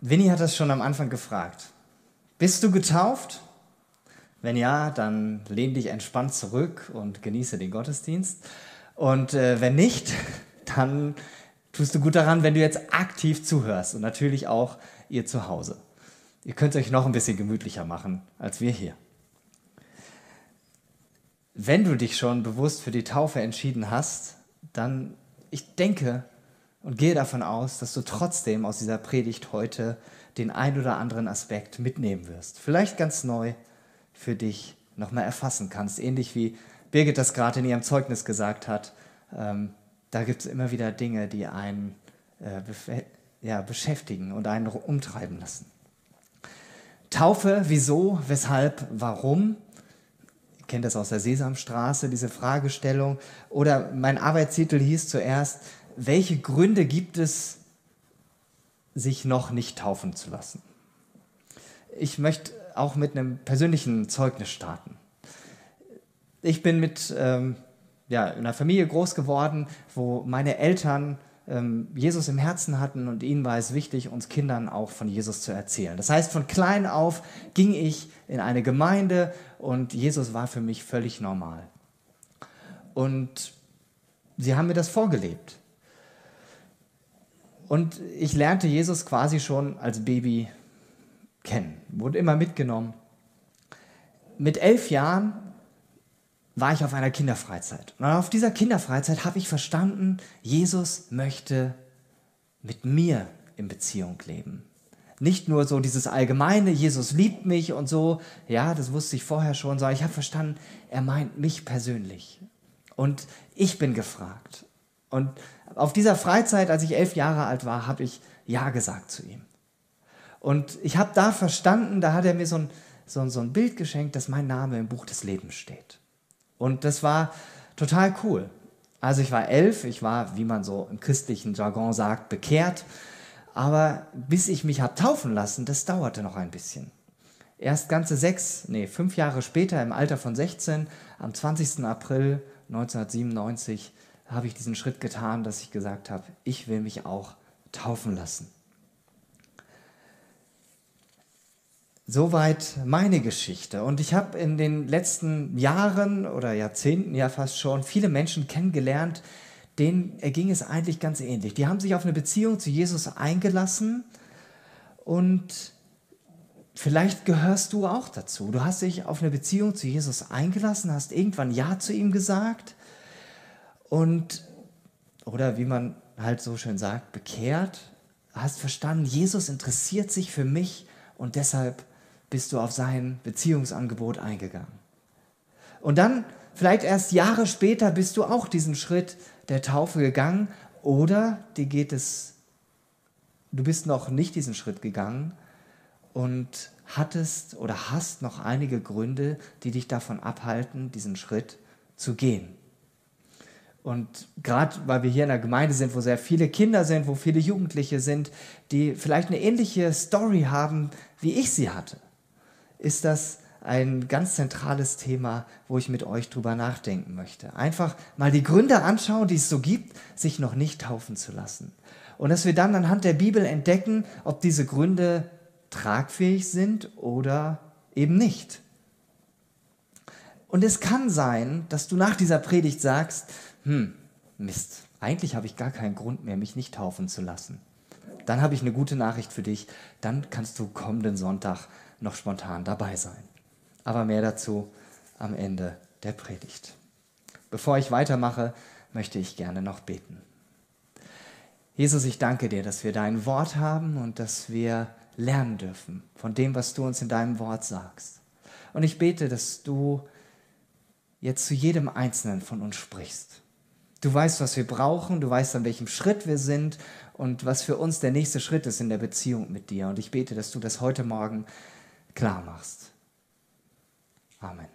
Winnie hat das schon am Anfang gefragt. Bist du getauft? Wenn ja, dann lehn dich entspannt zurück und genieße den Gottesdienst. Und äh, wenn nicht, dann tust du gut daran, wenn du jetzt aktiv zuhörst und natürlich auch ihr zu Hause. Ihr könnt euch noch ein bisschen gemütlicher machen als wir hier. Wenn du dich schon bewusst für die Taufe entschieden hast, dann, ich denke und gehe davon aus, dass du trotzdem aus dieser Predigt heute den ein oder anderen Aspekt mitnehmen wirst. Vielleicht ganz neu für dich nochmal erfassen kannst. Ähnlich wie Birgit das gerade in ihrem Zeugnis gesagt hat. Ähm, da gibt es immer wieder Dinge, die einen äh, ja, beschäftigen und einen umtreiben lassen. Taufe, wieso, weshalb, warum? Ihr kennt das aus der Sesamstraße, diese Fragestellung. Oder mein Arbeitstitel hieß zuerst, welche Gründe gibt es, sich noch nicht taufen zu lassen? Ich möchte auch mit einem persönlichen Zeugnis starten. Ich bin mit ähm, ja, einer Familie groß geworden, wo meine Eltern ähm, Jesus im Herzen hatten und ihnen war es wichtig, uns Kindern auch von Jesus zu erzählen. Das heißt, von klein auf ging ich in eine Gemeinde und Jesus war für mich völlig normal. Und sie haben mir das vorgelebt. Und ich lernte Jesus quasi schon als Baby kennen, wurde immer mitgenommen. Mit elf Jahren war ich auf einer Kinderfreizeit. Und auf dieser Kinderfreizeit habe ich verstanden, Jesus möchte mit mir in Beziehung leben. Nicht nur so dieses allgemeine, Jesus liebt mich und so, ja, das wusste ich vorher schon, sondern ich habe verstanden, er meint mich persönlich. Und ich bin gefragt. Und auf dieser Freizeit, als ich elf Jahre alt war, habe ich Ja gesagt zu ihm. Und ich habe da verstanden, da hat er mir so ein, so, so ein Bild geschenkt, dass mein Name im Buch des Lebens steht. Und das war total cool. Also ich war elf, ich war, wie man so im christlichen Jargon sagt, bekehrt. Aber bis ich mich habe taufen lassen, das dauerte noch ein bisschen. Erst ganze sechs, nee, fünf Jahre später, im Alter von 16, am 20. April 1997, habe ich diesen Schritt getan, dass ich gesagt habe, ich will mich auch taufen lassen. Soweit meine Geschichte. Und ich habe in den letzten Jahren oder Jahrzehnten ja fast schon viele Menschen kennengelernt, denen erging es eigentlich ganz ähnlich. Die haben sich auf eine Beziehung zu Jesus eingelassen und vielleicht gehörst du auch dazu. Du hast dich auf eine Beziehung zu Jesus eingelassen, hast irgendwann Ja zu ihm gesagt und, oder wie man halt so schön sagt, bekehrt, hast verstanden, Jesus interessiert sich für mich und deshalb bist du auf sein Beziehungsangebot eingegangen. Und dann, vielleicht erst Jahre später, bist du auch diesen Schritt der Taufe gegangen oder dir geht es, du bist noch nicht diesen Schritt gegangen und hattest oder hast noch einige Gründe, die dich davon abhalten, diesen Schritt zu gehen. Und gerade weil wir hier in einer Gemeinde sind, wo sehr viele Kinder sind, wo viele Jugendliche sind, die vielleicht eine ähnliche Story haben, wie ich sie hatte ist das ein ganz zentrales Thema, wo ich mit euch drüber nachdenken möchte. Einfach mal die Gründe anschauen, die es so gibt, sich noch nicht taufen zu lassen. Und dass wir dann anhand der Bibel entdecken, ob diese Gründe tragfähig sind oder eben nicht. Und es kann sein, dass du nach dieser Predigt sagst, hm, Mist, eigentlich habe ich gar keinen Grund mehr, mich nicht taufen zu lassen. Dann habe ich eine gute Nachricht für dich, dann kannst du kommenden Sonntag noch spontan dabei sein. Aber mehr dazu am Ende der Predigt. Bevor ich weitermache, möchte ich gerne noch beten. Jesus, ich danke dir, dass wir dein Wort haben und dass wir lernen dürfen von dem, was du uns in deinem Wort sagst. Und ich bete, dass du jetzt zu jedem Einzelnen von uns sprichst. Du weißt, was wir brauchen, du weißt, an welchem Schritt wir sind und was für uns der nächste Schritt ist in der Beziehung mit dir. Und ich bete, dass du das heute Morgen klar machst. Amen.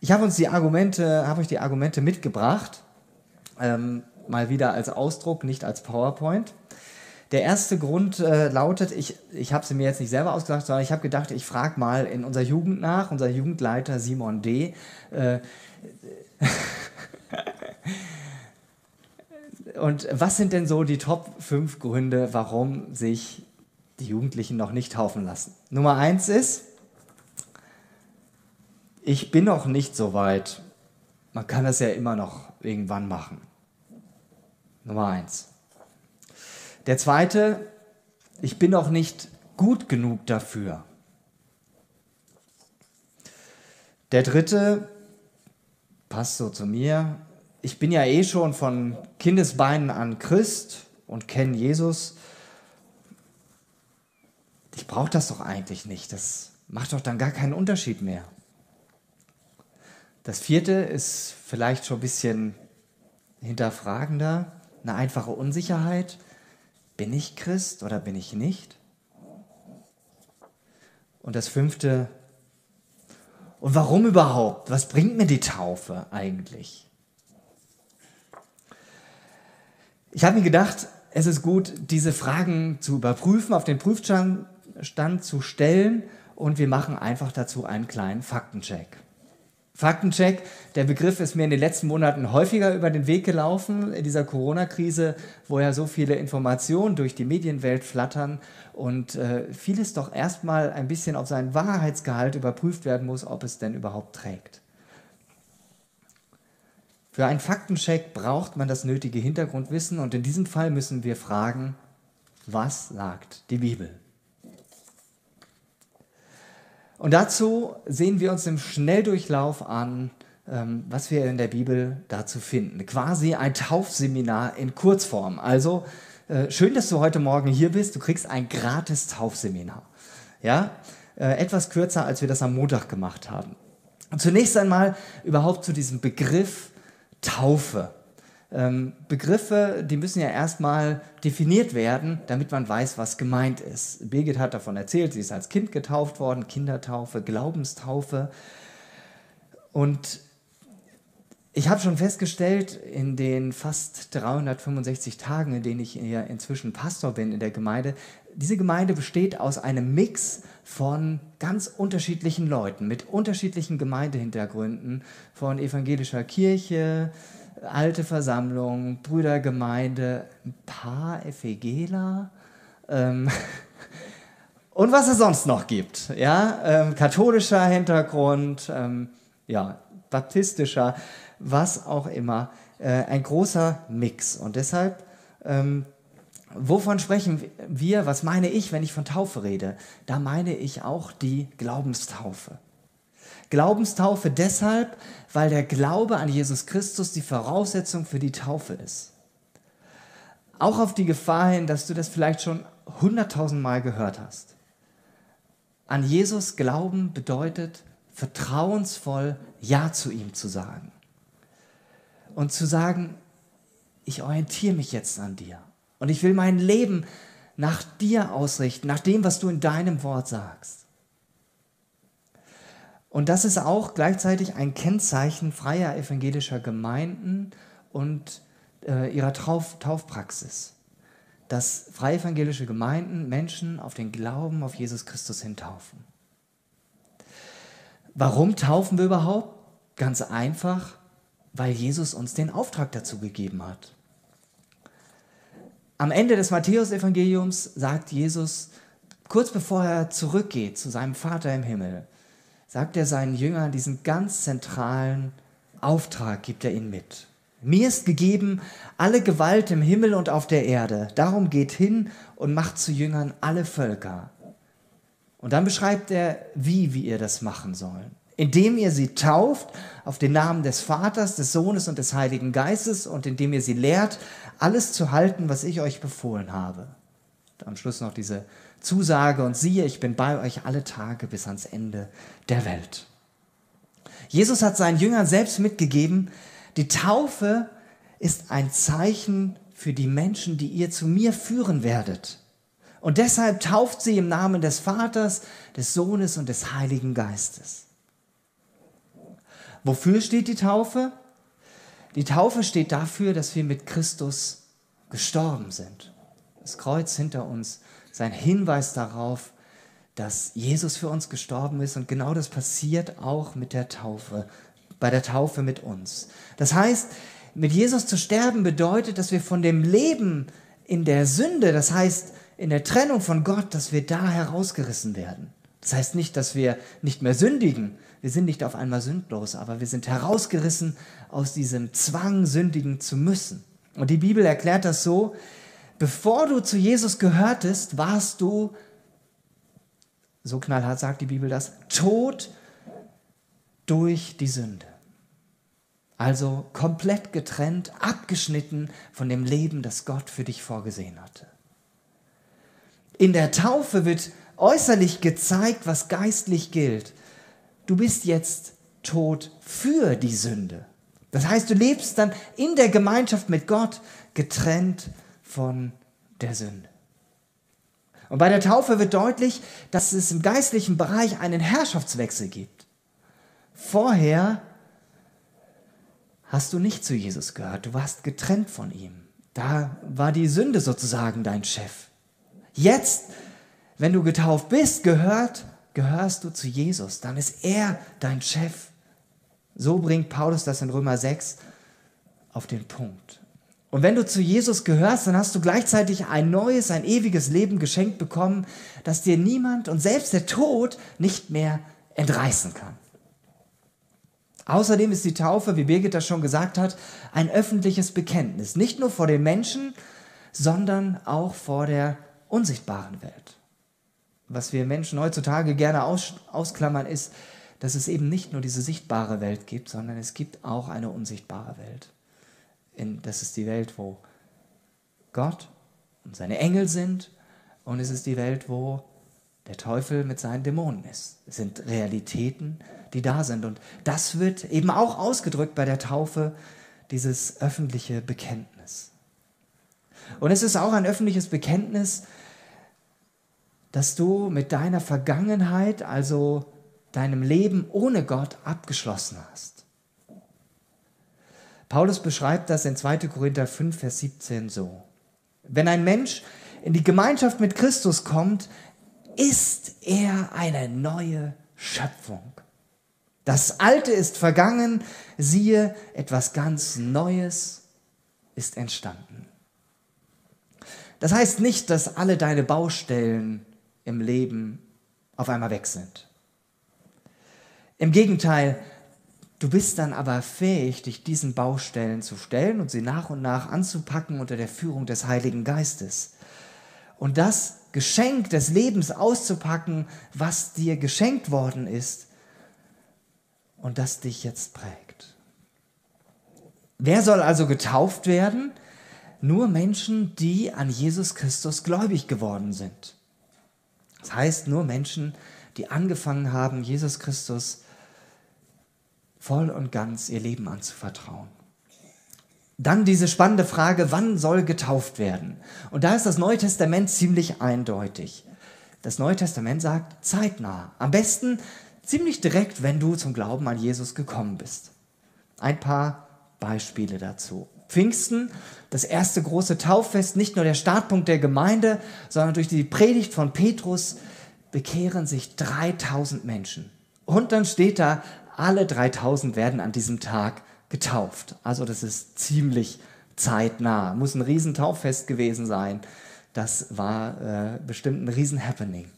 Ich habe uns die Argumente, habe euch die Argumente mitgebracht, ähm, mal wieder als Ausdruck, nicht als PowerPoint. Der erste Grund äh, lautet, ich, ich habe sie mir jetzt nicht selber ausgedacht, sondern ich habe gedacht, ich frage mal in unserer Jugend nach, unser Jugendleiter Simon D. Äh, Und was sind denn so die Top 5 Gründe, warum sich die Jugendlichen noch nicht taufen lassen? Nummer eins ist, ich bin noch nicht so weit. Man kann das ja immer noch irgendwann machen. Nummer eins. Der zweite, ich bin noch nicht gut genug dafür. Der dritte, passt so zu mir, ich bin ja eh schon von Kindesbeinen an Christ und kenne Jesus. Ich brauche das doch eigentlich nicht. Das macht doch dann gar keinen Unterschied mehr. Das vierte ist vielleicht schon ein bisschen hinterfragender, eine einfache Unsicherheit. Bin ich Christ oder bin ich nicht? Und das fünfte, und warum überhaupt? Was bringt mir die Taufe eigentlich? Ich habe mir gedacht, es ist gut, diese Fragen zu überprüfen, auf den Prüfstand zu stellen und wir machen einfach dazu einen kleinen Faktencheck. Faktencheck, der Begriff ist mir in den letzten Monaten häufiger über den Weg gelaufen in dieser Corona-Krise, wo ja so viele Informationen durch die Medienwelt flattern und äh, vieles doch erstmal ein bisschen auf seinen Wahrheitsgehalt überprüft werden muss, ob es denn überhaupt trägt. Für einen Faktencheck braucht man das nötige Hintergrundwissen und in diesem Fall müssen wir fragen, was sagt die Bibel? Und dazu sehen wir uns im Schnelldurchlauf an, ähm, was wir in der Bibel dazu finden. Quasi ein Taufseminar in Kurzform. Also äh, schön, dass du heute Morgen hier bist. Du kriegst ein gratis Taufseminar. Ja, äh, etwas kürzer, als wir das am Montag gemacht haben. Und zunächst einmal überhaupt zu diesem Begriff Taufe. Ähm, Begriffe, die müssen ja erstmal definiert werden, damit man weiß, was gemeint ist. Birgit hat davon erzählt, sie ist als Kind getauft worden, Kindertaufe, Glaubenstaufe. Und ich habe schon festgestellt, in den fast 365 Tagen, in denen ich ja inzwischen Pastor bin in der Gemeinde, diese Gemeinde besteht aus einem Mix von ganz unterschiedlichen Leuten mit unterschiedlichen Gemeindehintergründen, von evangelischer Kirche, alte Versammlung, Brüdergemeinde, ein paar FEGler ähm, und was es sonst noch gibt. Ja? Ähm, katholischer Hintergrund, ähm, ja, baptistischer, was auch immer. Äh, ein großer Mix. Und deshalb, ähm, wovon sprechen wir, was meine ich, wenn ich von Taufe rede? Da meine ich auch die Glaubenstaufe. Glaubenstaufe deshalb, weil der Glaube an Jesus Christus die Voraussetzung für die Taufe ist. Auch auf die Gefahr hin, dass du das vielleicht schon hunderttausend Mal gehört hast. An Jesus glauben bedeutet vertrauensvoll Ja zu ihm zu sagen. Und zu sagen, ich orientiere mich jetzt an dir. Und ich will mein Leben nach dir ausrichten, nach dem, was du in deinem Wort sagst. Und das ist auch gleichzeitig ein Kennzeichen freier evangelischer Gemeinden und äh, ihrer Tauf Taufpraxis. Dass freie evangelische Gemeinden Menschen auf den Glauben auf Jesus Christus hintaufen. Warum taufen wir überhaupt? Ganz einfach, weil Jesus uns den Auftrag dazu gegeben hat. Am Ende des Matthäusevangeliums sagt Jesus, kurz bevor er zurückgeht zu seinem Vater im Himmel, sagt er seinen Jüngern diesen ganz zentralen Auftrag, gibt er ihnen mit. Mir ist gegeben alle Gewalt im Himmel und auf der Erde. Darum geht hin und macht zu Jüngern alle Völker. Und dann beschreibt er, wie wir ihr das machen sollen. Indem ihr sie tauft auf den Namen des Vaters, des Sohnes und des Heiligen Geistes und indem ihr sie lehrt, alles zu halten, was ich euch befohlen habe. Am Schluss noch diese Zusage und siehe, ich bin bei euch alle Tage bis ans Ende der Welt. Jesus hat seinen Jüngern selbst mitgegeben, die Taufe ist ein Zeichen für die Menschen, die ihr zu mir führen werdet. Und deshalb tauft sie im Namen des Vaters, des Sohnes und des Heiligen Geistes. Wofür steht die Taufe? Die Taufe steht dafür, dass wir mit Christus gestorben sind. Das Kreuz hinter uns sein Hinweis darauf, dass Jesus für uns gestorben ist und genau das passiert auch mit der Taufe, bei der Taufe mit uns. Das heißt, Mit Jesus zu sterben bedeutet, dass wir von dem Leben in der Sünde, das heißt in der Trennung von Gott, dass wir da herausgerissen werden. Das heißt nicht, dass wir nicht mehr sündigen. Wir sind nicht auf einmal sündlos, aber wir sind herausgerissen aus diesem Zwang, sündigen zu müssen. Und die Bibel erklärt das so, bevor du zu Jesus gehörtest, warst du, so knallhart sagt die Bibel das, tot durch die Sünde. Also komplett getrennt, abgeschnitten von dem Leben, das Gott für dich vorgesehen hatte. In der Taufe wird äußerlich gezeigt, was geistlich gilt. Du bist jetzt tot für die Sünde. Das heißt, du lebst dann in der Gemeinschaft mit Gott getrennt von der Sünde. Und bei der Taufe wird deutlich, dass es im geistlichen Bereich einen Herrschaftswechsel gibt. Vorher hast du nicht zu Jesus gehört, du warst getrennt von ihm. Da war die Sünde sozusagen dein Chef. Jetzt, wenn du getauft bist, gehört, gehörst du zu Jesus, dann ist er dein Chef. So bringt Paulus das in Römer 6 auf den Punkt. Und wenn du zu Jesus gehörst, dann hast du gleichzeitig ein neues, ein ewiges Leben geschenkt bekommen, das dir niemand und selbst der Tod nicht mehr entreißen kann. Außerdem ist die Taufe, wie Birgit das schon gesagt hat, ein öffentliches Bekenntnis. Nicht nur vor den Menschen, sondern auch vor der unsichtbaren Welt. Was wir Menschen heutzutage gerne aus, ausklammern, ist, dass es eben nicht nur diese sichtbare Welt gibt, sondern es gibt auch eine unsichtbare Welt. In, das ist die Welt, wo Gott und seine Engel sind und es ist die Welt, wo der Teufel mit seinen Dämonen ist. Es sind Realitäten, die da sind. Und das wird eben auch ausgedrückt bei der Taufe, dieses öffentliche Bekenntnis. Und es ist auch ein öffentliches Bekenntnis, dass du mit deiner Vergangenheit, also deinem Leben ohne Gott, abgeschlossen hast. Paulus beschreibt das in 2. Korinther 5, Vers 17 so. Wenn ein Mensch in die Gemeinschaft mit Christus kommt, ist er eine neue Schöpfung. Das Alte ist vergangen, siehe, etwas ganz Neues ist entstanden. Das heißt nicht, dass alle deine Baustellen im Leben auf einmal weg sind. Im Gegenteil, du bist dann aber fähig, dich diesen Baustellen zu stellen und sie nach und nach anzupacken unter der Führung des Heiligen Geistes. Und das Geschenk des Lebens auszupacken, was dir geschenkt worden ist und das dich jetzt prägt. Wer soll also getauft werden? Nur Menschen, die an Jesus Christus gläubig geworden sind. Das heißt, nur Menschen, die angefangen haben, Jesus Christus voll und ganz ihr Leben anzuvertrauen. Dann diese spannende Frage, wann soll getauft werden? Und da ist das Neue Testament ziemlich eindeutig. Das Neue Testament sagt zeitnah. Am besten ziemlich direkt, wenn du zum Glauben an Jesus gekommen bist. Ein paar Beispiele dazu. Pfingsten, das erste große Tauffest, nicht nur der Startpunkt der Gemeinde, sondern durch die Predigt von Petrus bekehren sich 3000 Menschen. Und dann steht da, alle 3000 werden an diesem Tag getauft. Also das ist ziemlich zeitnah. Muss ein Riesentauffest gewesen sein. Das war äh, bestimmt ein Riesen-Happening.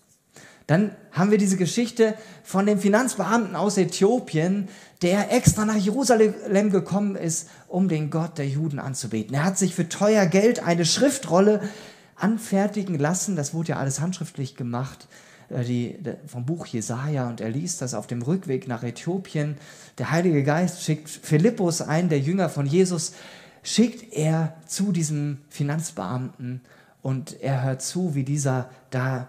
Dann haben wir diese Geschichte von dem Finanzbeamten aus Äthiopien, der extra nach Jerusalem gekommen ist, um den Gott der Juden anzubeten. Er hat sich für teuer Geld eine Schriftrolle anfertigen lassen. Das wurde ja alles handschriftlich gemacht die, vom Buch Jesaja und er liest das auf dem Rückweg nach Äthiopien. Der Heilige Geist schickt Philippus, einen der Jünger von Jesus, schickt er zu diesem Finanzbeamten und er hört zu, wie dieser da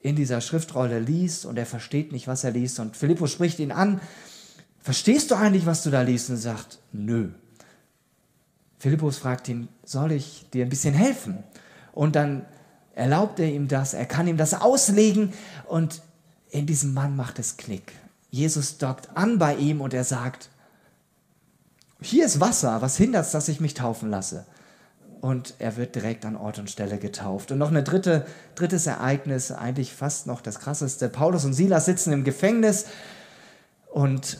in dieser Schriftrolle liest und er versteht nicht, was er liest. Und Philippus spricht ihn an, verstehst du eigentlich, was du da liest? Und sagt, nö. Philippus fragt ihn, soll ich dir ein bisschen helfen? Und dann erlaubt er ihm das, er kann ihm das auslegen und in diesem Mann macht es Klick. Jesus dockt an bei ihm und er sagt, hier ist Wasser, was hindert es, dass ich mich taufen lasse? Und er wird direkt an Ort und Stelle getauft. Und noch ein dritte, drittes Ereignis, eigentlich fast noch das krasseste. Paulus und Silas sitzen im Gefängnis und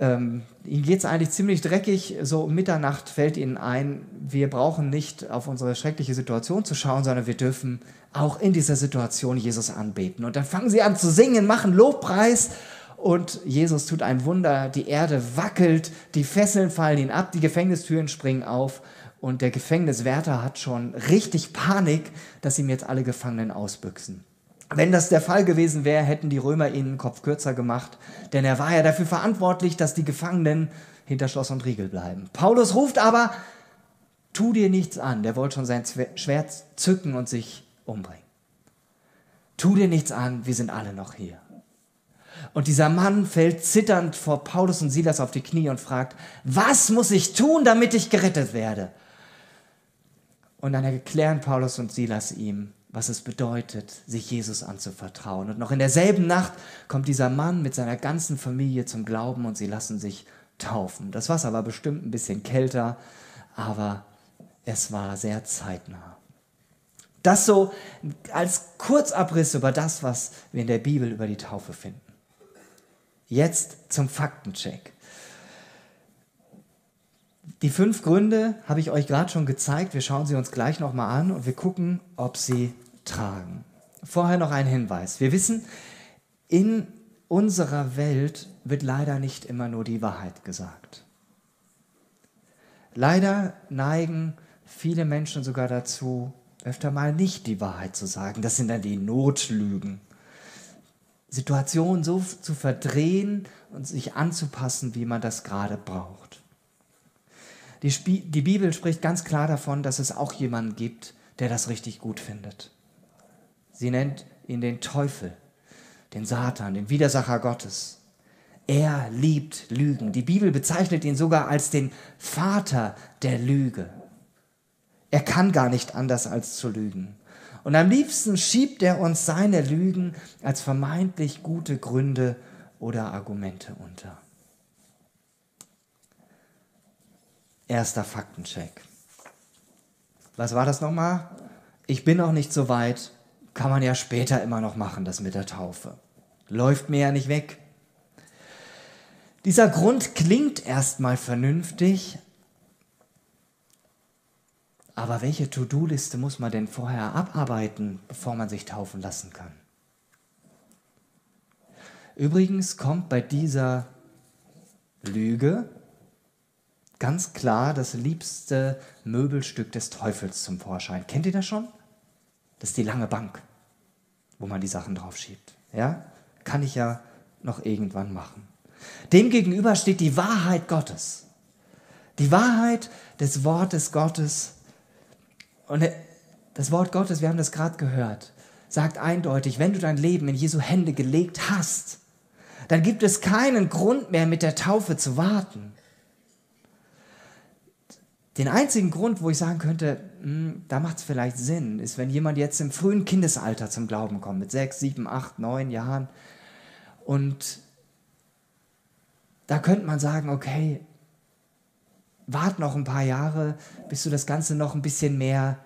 ähm, ihm geht es eigentlich ziemlich dreckig. So um Mitternacht fällt ihnen ein, wir brauchen nicht auf unsere schreckliche Situation zu schauen, sondern wir dürfen auch in dieser Situation Jesus anbeten. Und dann fangen sie an zu singen, machen Lobpreis und Jesus tut ein Wunder. Die Erde wackelt, die Fesseln fallen ihn ab, die Gefängnistüren springen auf und der Gefängniswärter hat schon richtig Panik, dass ihm jetzt alle Gefangenen ausbüchsen. Wenn das der Fall gewesen wäre, hätten die Römer ihn den Kopf kürzer gemacht, denn er war ja dafür verantwortlich, dass die Gefangenen hinter Schloss und Riegel bleiben. Paulus ruft aber, tu dir nichts an. Der wollte schon sein Schwert zücken und sich umbringen. Tu dir nichts an, wir sind alle noch hier. Und dieser Mann fällt zitternd vor Paulus und Silas auf die Knie und fragt, was muss ich tun, damit ich gerettet werde? Und dann erklären Paulus und Silas ihm, was es bedeutet, sich Jesus anzuvertrauen. Und noch in derselben Nacht kommt dieser Mann mit seiner ganzen Familie zum Glauben und sie lassen sich taufen. Das Wasser war bestimmt ein bisschen kälter, aber es war sehr zeitnah. Das so als Kurzabriss über das, was wir in der Bibel über die Taufe finden. Jetzt zum Faktencheck. Die fünf Gründe habe ich euch gerade schon gezeigt. Wir schauen sie uns gleich nochmal an und wir gucken, ob sie tragen. Vorher noch ein Hinweis. Wir wissen, in unserer Welt wird leider nicht immer nur die Wahrheit gesagt. Leider neigen viele Menschen sogar dazu, öfter mal nicht die Wahrheit zu sagen. Das sind dann die Notlügen. Situationen so zu verdrehen und sich anzupassen, wie man das gerade braucht. Die, Sp die Bibel spricht ganz klar davon, dass es auch jemanden gibt, der das richtig gut findet. Sie nennt ihn den Teufel, den Satan, den Widersacher Gottes. Er liebt Lügen. Die Bibel bezeichnet ihn sogar als den Vater der Lüge. Er kann gar nicht anders als zu lügen. Und am liebsten schiebt er uns seine Lügen als vermeintlich gute Gründe oder Argumente unter. Erster Faktencheck. Was war das nochmal? Ich bin noch nicht so weit, kann man ja später immer noch machen, das mit der Taufe. Läuft mir ja nicht weg. Dieser Grund klingt erstmal vernünftig, aber welche To-Do-Liste muss man denn vorher abarbeiten, bevor man sich taufen lassen kann? Übrigens kommt bei dieser Lüge ganz klar das liebste Möbelstück des Teufels zum Vorschein. Kennt ihr das schon? Das ist die lange Bank, wo man die Sachen drauf schiebt. Ja? Kann ich ja noch irgendwann machen. Demgegenüber steht die Wahrheit Gottes. Die Wahrheit des Wortes Gottes, und das Wort Gottes, wir haben das gerade gehört, sagt eindeutig, wenn du dein Leben in Jesu Hände gelegt hast, dann gibt es keinen Grund mehr, mit der Taufe zu warten. Den einzigen Grund, wo ich sagen könnte, mh, hm, da macht es vielleicht Sinn, ist, wenn jemand jetzt im frühen Kindesalter zum Glauben kommt, mit sechs, sieben, acht, neun Jahren. Und da könnte man sagen, okay, wart noch ein paar Jahre, bis du das Ganze noch ein bisschen mehr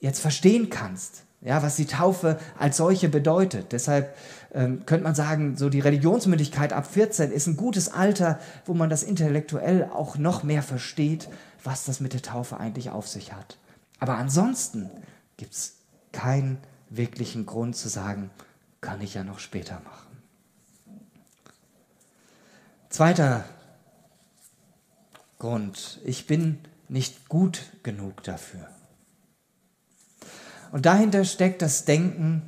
jetzt verstehen kannst. Ja, was die Taufe als solche bedeutet. Deshalb ähm, könnte man sagen, so die Religionsmündigkeit ab 14 ist ein gutes Alter, wo man das intellektuell auch noch mehr versteht, was das mit der Taufe eigentlich auf sich hat. Aber ansonsten gibt es keinen wirklichen Grund zu sagen, kann ich ja noch später machen. Zweiter Grund. Ich bin nicht gut genug dafür. Und dahinter steckt das Denken,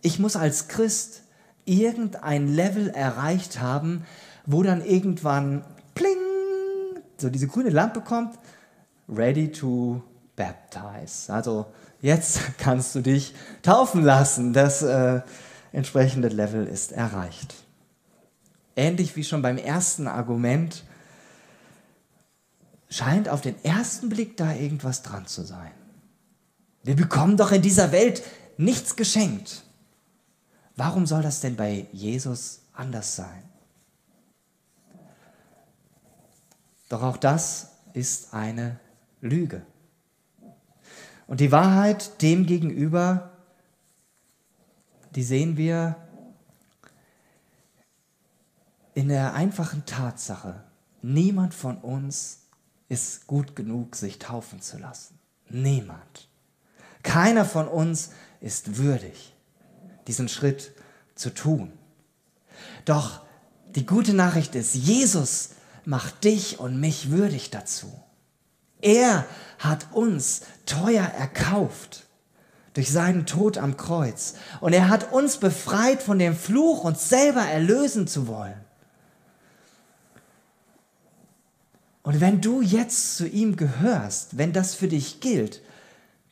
ich muss als Christ irgendein Level erreicht haben, wo dann irgendwann so diese grüne Lampe kommt, ready to baptize. Also jetzt kannst du dich taufen lassen. Das äh, entsprechende Level ist erreicht. Ähnlich wie schon beim ersten Argument, scheint auf den ersten Blick da irgendwas dran zu sein. Wir bekommen doch in dieser Welt nichts geschenkt. Warum soll das denn bei Jesus anders sein? Doch auch das ist eine Lüge. Und die Wahrheit dem gegenüber, die sehen wir in der einfachen Tatsache, niemand von uns ist gut genug, sich taufen zu lassen. Niemand. Keiner von uns ist würdig, diesen Schritt zu tun. Doch die gute Nachricht ist, Jesus macht dich und mich würdig dazu. Er hat uns teuer erkauft durch seinen Tod am Kreuz. Und er hat uns befreit von dem Fluch, uns selber erlösen zu wollen. Und wenn du jetzt zu ihm gehörst, wenn das für dich gilt,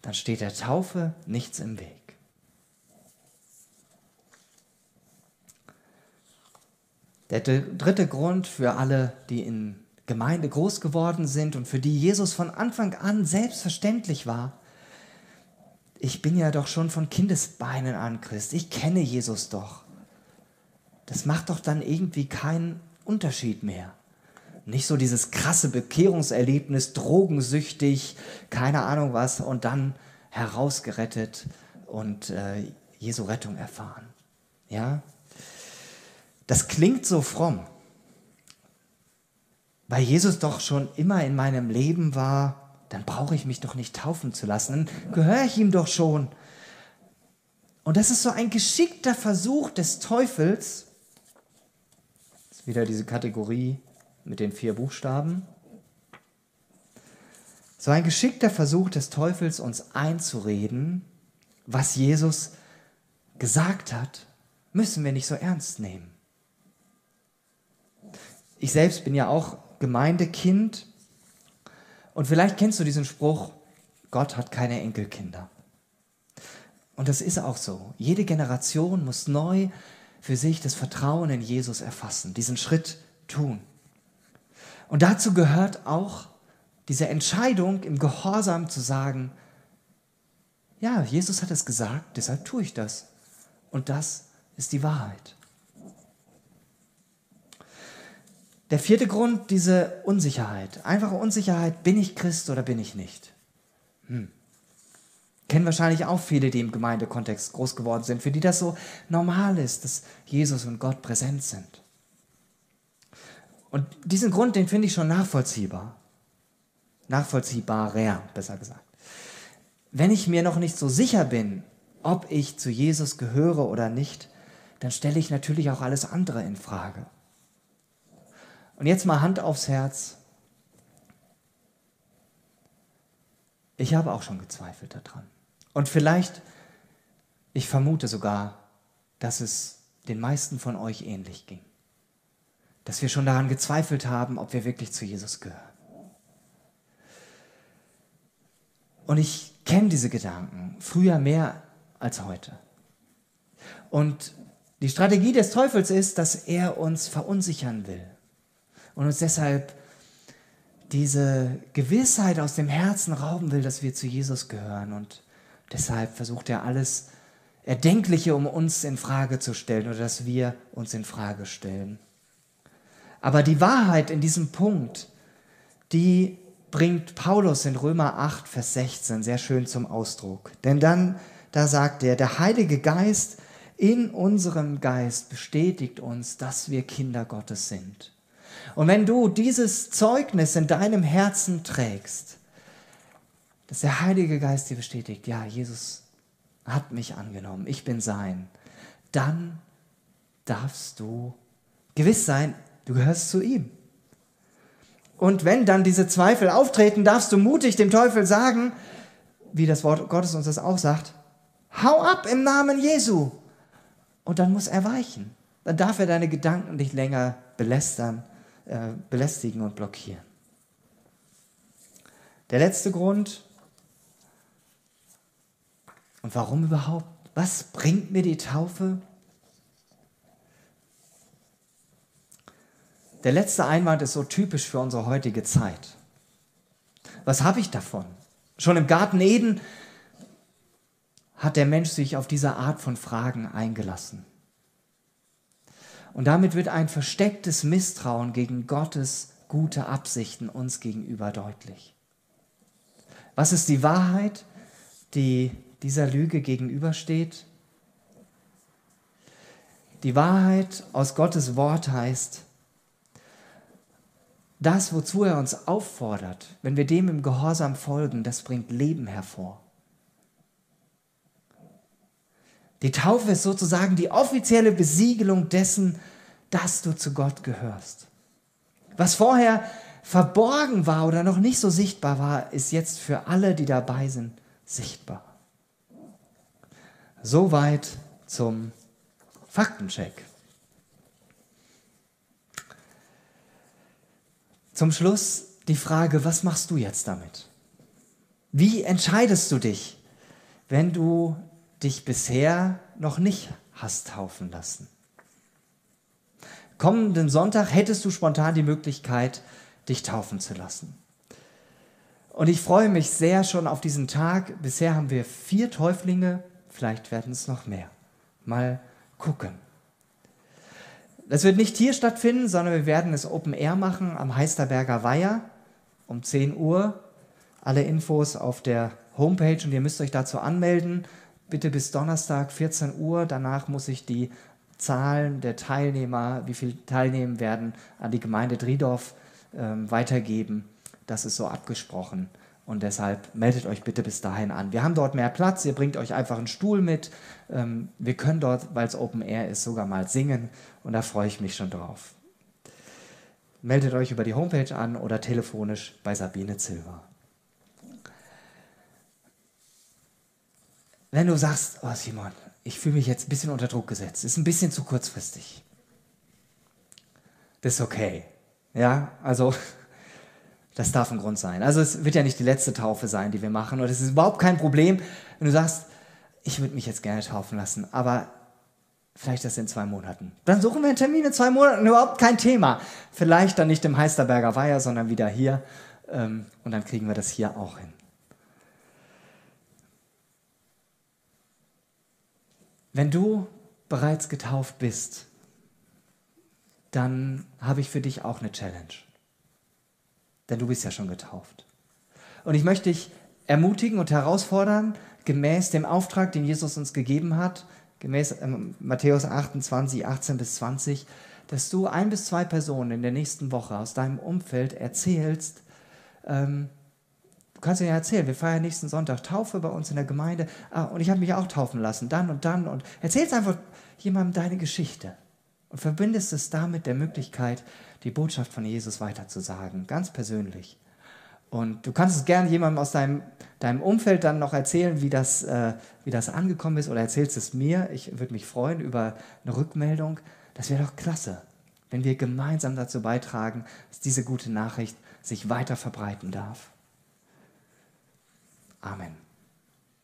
dann steht der Taufe nichts im Weg. Der dritte Grund für alle, die in Gemeinde groß geworden sind und für die Jesus von Anfang an selbstverständlich war, ich bin ja doch schon von Kindesbeinen an Christ, ich kenne Jesus doch. Das macht doch dann irgendwie keinen Unterschied mehr. Nicht so dieses krasse Bekehrungserlebnis, drogensüchtig, keine Ahnung was, und dann herausgerettet und äh, Jesu Rettung erfahren. Ja? Das klingt so fromm, weil Jesus doch schon immer in meinem Leben war, dann brauche ich mich doch nicht taufen zu lassen, dann gehöre ich ihm doch schon. Und das ist so ein geschickter Versuch des Teufels, das ist wieder diese Kategorie mit den vier Buchstaben, so ein geschickter Versuch des Teufels, uns einzureden, was Jesus gesagt hat, müssen wir nicht so ernst nehmen. Ich selbst bin ja auch Gemeindekind und vielleicht kennst du diesen Spruch, Gott hat keine Enkelkinder. Und das ist auch so. Jede Generation muss neu für sich das Vertrauen in Jesus erfassen, diesen Schritt tun. Und dazu gehört auch diese Entscheidung im Gehorsam zu sagen, ja, Jesus hat es gesagt, deshalb tue ich das. Und das ist die Wahrheit. Der vierte Grund, diese Unsicherheit. Einfache Unsicherheit, bin ich Christ oder bin ich nicht? Hm. Kennen wahrscheinlich auch viele, die im Gemeindekontext groß geworden sind, für die das so normal ist, dass Jesus und Gott präsent sind. Und diesen Grund, den finde ich schon nachvollziehbar. Nachvollziehbarer, besser gesagt. Wenn ich mir noch nicht so sicher bin, ob ich zu Jesus gehöre oder nicht, dann stelle ich natürlich auch alles andere in Frage. Und jetzt mal Hand aufs Herz. Ich habe auch schon gezweifelt daran. Und vielleicht, ich vermute sogar, dass es den meisten von euch ähnlich ging. Dass wir schon daran gezweifelt haben, ob wir wirklich zu Jesus gehören. Und ich kenne diese Gedanken früher mehr als heute. Und die Strategie des Teufels ist, dass er uns verunsichern will und uns deshalb diese Gewissheit aus dem Herzen rauben will, dass wir zu Jesus gehören. Und deshalb versucht er alles Erdenkliche, um uns in Frage zu stellen oder dass wir uns in Frage stellen. Aber die Wahrheit in diesem Punkt, die bringt Paulus in Römer 8, Vers 16 sehr schön zum Ausdruck. Denn dann, da sagt er, der Heilige Geist in unserem Geist bestätigt uns, dass wir Kinder Gottes sind. Und wenn du dieses Zeugnis in deinem Herzen trägst, dass der Heilige Geist dir bestätigt, ja, Jesus hat mich angenommen, ich bin sein, dann darfst du gewiss sein, du gehörst zu ihm. Und wenn dann diese Zweifel auftreten, darfst du mutig dem Teufel sagen, wie das Wort Gottes uns das auch sagt, hau ab im Namen Jesu. Und dann muss er weichen. Dann darf er deine Gedanken nicht länger belästern äh, belästigen und blockieren. Der letzte Grund, und warum überhaupt? Was bringt mir die Taufe? Der letzte Einwand ist so typisch für unsere heutige Zeit. Was habe ich davon? Schon im Garten Eden hat der Mensch sich auf diese Art von Fragen eingelassen. Und damit wird ein verstecktes Misstrauen gegen Gottes gute Absichten uns gegenüber deutlich. Was ist die Wahrheit, die dieser Lüge gegenübersteht? Die Wahrheit aus Gottes Wort heißt, das, wozu er uns auffordert, wenn wir dem im Gehorsam folgen, das bringt Leben hervor. Die Taufe ist sozusagen die offizielle Besiegelung dessen, dass du zu Gott gehörst. Was vorher verborgen war oder noch nicht so sichtbar war, ist jetzt für alle, die dabei sind, sichtbar. Soweit zum Faktencheck. Zum Schluss die Frage, was machst du jetzt damit? Wie entscheidest du dich, wenn du dich bisher noch nicht hast taufen lassen? Kommenden Sonntag hättest du spontan die Möglichkeit, dich taufen zu lassen. Und ich freue mich sehr schon auf diesen Tag. Bisher haben wir vier Täuflinge, vielleicht werden es noch mehr. Mal gucken. Das wird nicht hier stattfinden, sondern wir werden es Open Air machen am Heisterberger Weiher um 10 Uhr. Alle Infos auf der Homepage und ihr müsst euch dazu anmelden. Bitte bis Donnerstag 14 Uhr. Danach muss ich die Zahlen der Teilnehmer, wie viele teilnehmen werden, an die Gemeinde Driedorf ähm, weitergeben. Das ist so abgesprochen. Und deshalb meldet euch bitte bis dahin an. Wir haben dort mehr Platz. Ihr bringt euch einfach einen Stuhl mit. Ähm, wir können dort, weil es Open Air ist, sogar mal singen. Und da freue ich mich schon drauf. Meldet euch über die Homepage an oder telefonisch bei Sabine Zilber. Wenn du sagst, oh Simon, ich fühle mich jetzt ein bisschen unter Druck gesetzt, ist ein bisschen zu kurzfristig. Das ist okay. Ja, also das darf ein Grund sein. Also es wird ja nicht die letzte Taufe sein, die wir machen. Und es ist überhaupt kein Problem, wenn du sagst, ich würde mich jetzt gerne taufen lassen, aber vielleicht das in zwei Monaten. Dann suchen wir einen Termin in zwei Monaten, überhaupt kein Thema. Vielleicht dann nicht im Heisterberger Weiher, sondern wieder hier. Ähm, und dann kriegen wir das hier auch hin. Wenn du bereits getauft bist, dann habe ich für dich auch eine Challenge denn du bist ja schon getauft. Und ich möchte dich ermutigen und herausfordern, gemäß dem Auftrag, den Jesus uns gegeben hat, gemäß ähm, Matthäus 28, 18 bis 20, dass du ein bis zwei Personen in der nächsten Woche aus deinem Umfeld erzählst, ähm, kannst ja erzählen, wir feiern nächsten Sonntag Taufe bei uns in der Gemeinde ah, und ich habe mich auch taufen lassen, dann und dann und erzählst einfach jemandem deine Geschichte und verbindest es damit der Möglichkeit, die Botschaft von Jesus weiterzusagen, ganz persönlich. Und du kannst es gerne jemandem aus deinem, deinem Umfeld dann noch erzählen, wie das, äh, wie das angekommen ist, oder erzählst es mir. Ich würde mich freuen über eine Rückmeldung. Das wäre doch klasse, wenn wir gemeinsam dazu beitragen, dass diese gute Nachricht sich weiter verbreiten darf. Amen.